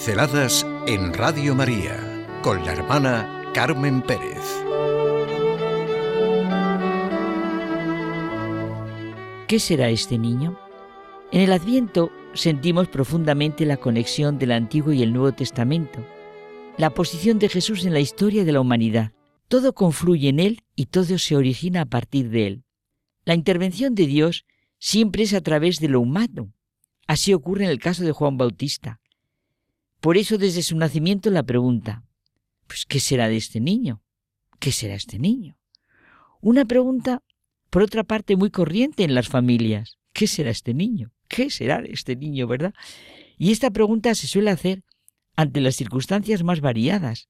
Pinceladas en Radio María con la hermana Carmen Pérez. ¿Qué será este niño? En el Adviento sentimos profundamente la conexión del Antiguo y el Nuevo Testamento, la posición de Jesús en la historia de la humanidad. Todo confluye en Él y todo se origina a partir de Él. La intervención de Dios siempre es a través de lo humano. Así ocurre en el caso de Juan Bautista. Por eso desde su nacimiento la pregunta, pues ¿qué será de este niño? ¿Qué será este niño? Una pregunta, por otra parte, muy corriente en las familias. ¿Qué será este niño? ¿Qué será de este niño, verdad? Y esta pregunta se suele hacer ante las circunstancias más variadas.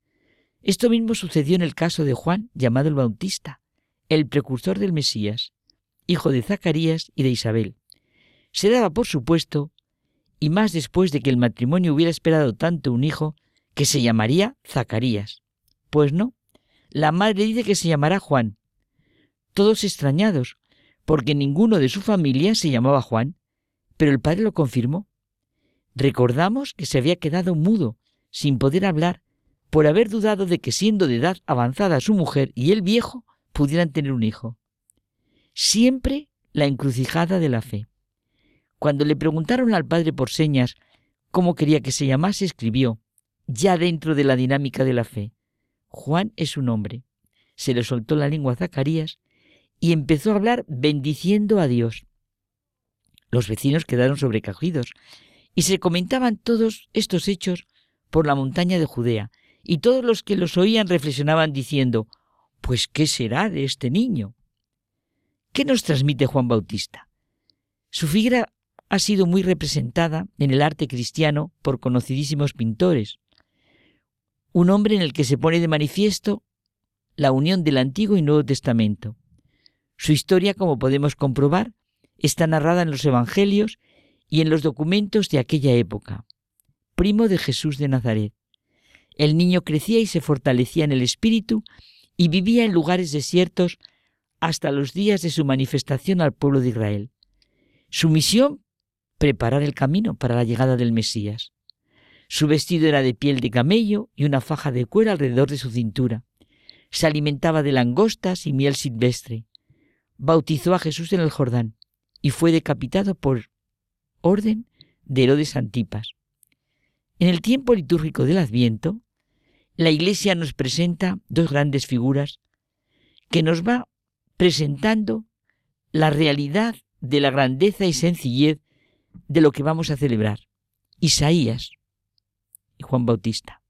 Esto mismo sucedió en el caso de Juan, llamado el Bautista, el precursor del Mesías, hijo de Zacarías y de Isabel. Se daba por supuesto y más después de que el matrimonio hubiera esperado tanto un hijo que se llamaría Zacarías. Pues no, la madre dice que se llamará Juan. Todos extrañados, porque ninguno de su familia se llamaba Juan, pero el padre lo confirmó. Recordamos que se había quedado mudo, sin poder hablar, por haber dudado de que siendo de edad avanzada su mujer y el viejo pudieran tener un hijo. Siempre la encrucijada de la fe. Cuando le preguntaron al padre por señas cómo quería que se llamase, escribió, ya dentro de la dinámica de la fe, Juan es un hombre. Se le soltó la lengua a Zacarías y empezó a hablar bendiciendo a Dios. Los vecinos quedaron sobrecogidos y se comentaban todos estos hechos por la montaña de Judea, y todos los que los oían reflexionaban diciendo, pues ¿qué será de este niño? ¿Qué nos transmite Juan Bautista? Su figura ha sido muy representada en el arte cristiano por conocidísimos pintores. Un hombre en el que se pone de manifiesto la unión del Antiguo y Nuevo Testamento. Su historia, como podemos comprobar, está narrada en los Evangelios y en los documentos de aquella época. Primo de Jesús de Nazaret. El niño crecía y se fortalecía en el espíritu y vivía en lugares desiertos hasta los días de su manifestación al pueblo de Israel. Su misión preparar el camino para la llegada del Mesías. Su vestido era de piel de camello y una faja de cuero alrededor de su cintura. Se alimentaba de langostas y miel silvestre. Bautizó a Jesús en el Jordán y fue decapitado por orden de Herodes Antipas. En el tiempo litúrgico del Adviento, la Iglesia nos presenta dos grandes figuras que nos va presentando la realidad de la grandeza y sencillez de lo que vamos a celebrar. Isaías y Juan Bautista.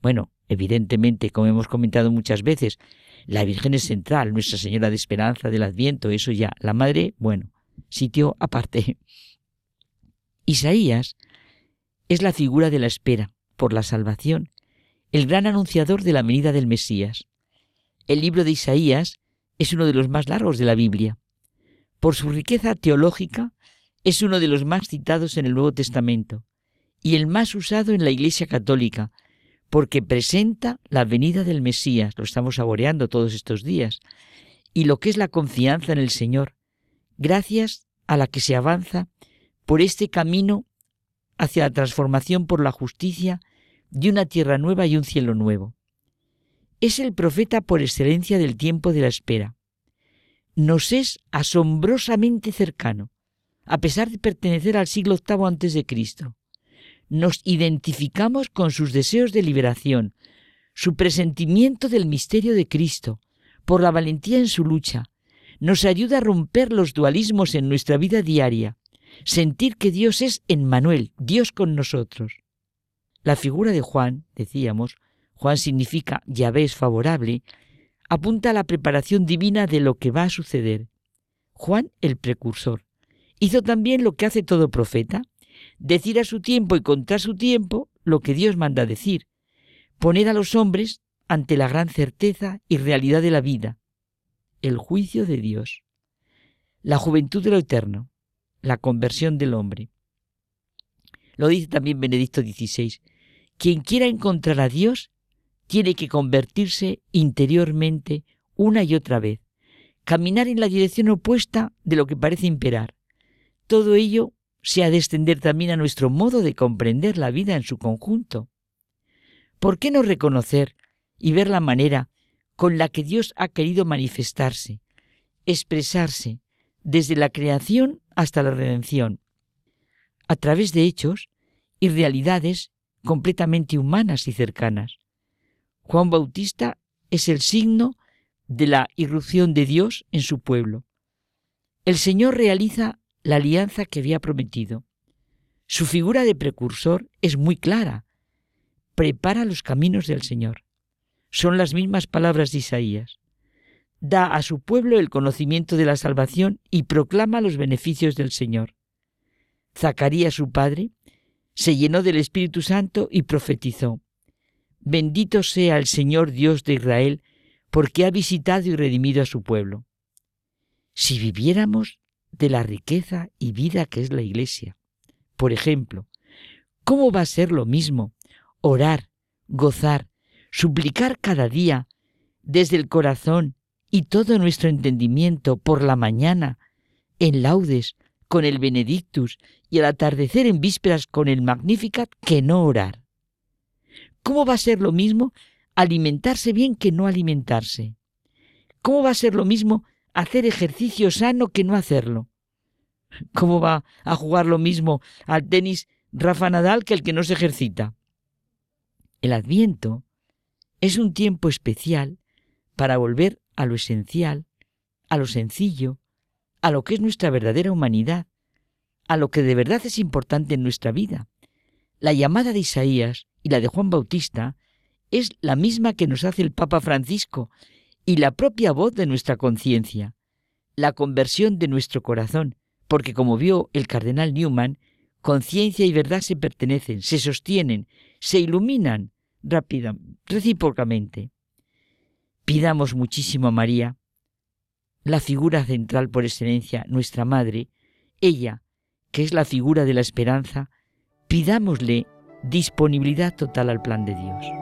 Bueno, evidentemente, como hemos comentado muchas veces, la Virgen es central, Nuestra Señora de Esperanza del Adviento, eso ya. La Madre, bueno, sitio aparte. Isaías es la figura de la espera por la salvación, el gran anunciador de la venida del Mesías. El libro de Isaías es uno de los más largos de la Biblia. Por su riqueza teológica, es uno de los más citados en el Nuevo Testamento y el más usado en la Iglesia Católica, porque presenta la venida del Mesías, lo estamos saboreando todos estos días, y lo que es la confianza en el Señor, gracias a la que se avanza por este camino hacia la transformación por la justicia de una tierra nueva y un cielo nuevo. Es el profeta por excelencia del tiempo de la espera. Nos es asombrosamente cercano a pesar de pertenecer al siglo VIII antes de Cristo. Nos identificamos con sus deseos de liberación, su presentimiento del misterio de Cristo, por la valentía en su lucha. Nos ayuda a romper los dualismos en nuestra vida diaria, sentir que Dios es en Manuel, Dios con nosotros. La figura de Juan, decíamos, Juan significa Yahvé es favorable, apunta a la preparación divina de lo que va a suceder. Juan el precursor, Hizo también lo que hace todo profeta, decir a su tiempo y contar su tiempo lo que Dios manda decir, poner a los hombres ante la gran certeza y realidad de la vida, el juicio de Dios, la juventud de lo eterno, la conversión del hombre. Lo dice también Benedicto XVI, quien quiera encontrar a Dios tiene que convertirse interiormente una y otra vez, caminar en la dirección opuesta de lo que parece imperar, todo ello se ha de extender también a nuestro modo de comprender la vida en su conjunto. ¿Por qué no reconocer y ver la manera con la que Dios ha querido manifestarse, expresarse, desde la creación hasta la redención, a través de hechos y realidades completamente humanas y cercanas? Juan Bautista es el signo de la irrupción de Dios en su pueblo. El Señor realiza la alianza que había prometido. Su figura de precursor es muy clara. Prepara los caminos del Señor. Son las mismas palabras de Isaías. Da a su pueblo el conocimiento de la salvación y proclama los beneficios del Señor. Zacarías, su padre, se llenó del Espíritu Santo y profetizó. Bendito sea el Señor Dios de Israel, porque ha visitado y redimido a su pueblo. Si viviéramos de la riqueza y vida que es la Iglesia, por ejemplo, ¿cómo va a ser lo mismo orar, gozar, suplicar cada día desde el corazón y todo nuestro entendimiento por la mañana, en laudes, con el Benedictus y al atardecer en vísperas con el Magnificat, que no orar? ¿Cómo va a ser lo mismo alimentarse bien que no alimentarse? ¿Cómo va a ser lo mismo hacer ejercicio sano que no hacerlo? ¿Cómo va a jugar lo mismo al tenis Rafa Nadal que el que no se ejercita? El adviento es un tiempo especial para volver a lo esencial, a lo sencillo, a lo que es nuestra verdadera humanidad, a lo que de verdad es importante en nuestra vida. La llamada de Isaías y la de Juan Bautista es la misma que nos hace el Papa Francisco y la propia voz de nuestra conciencia, la conversión de nuestro corazón, porque como vio el cardenal Newman, conciencia y verdad se pertenecen, se sostienen, se iluminan rápida, recíprocamente. Pidamos muchísimo a María, la figura central por excelencia, nuestra Madre, ella, que es la figura de la esperanza, pidámosle disponibilidad total al plan de Dios.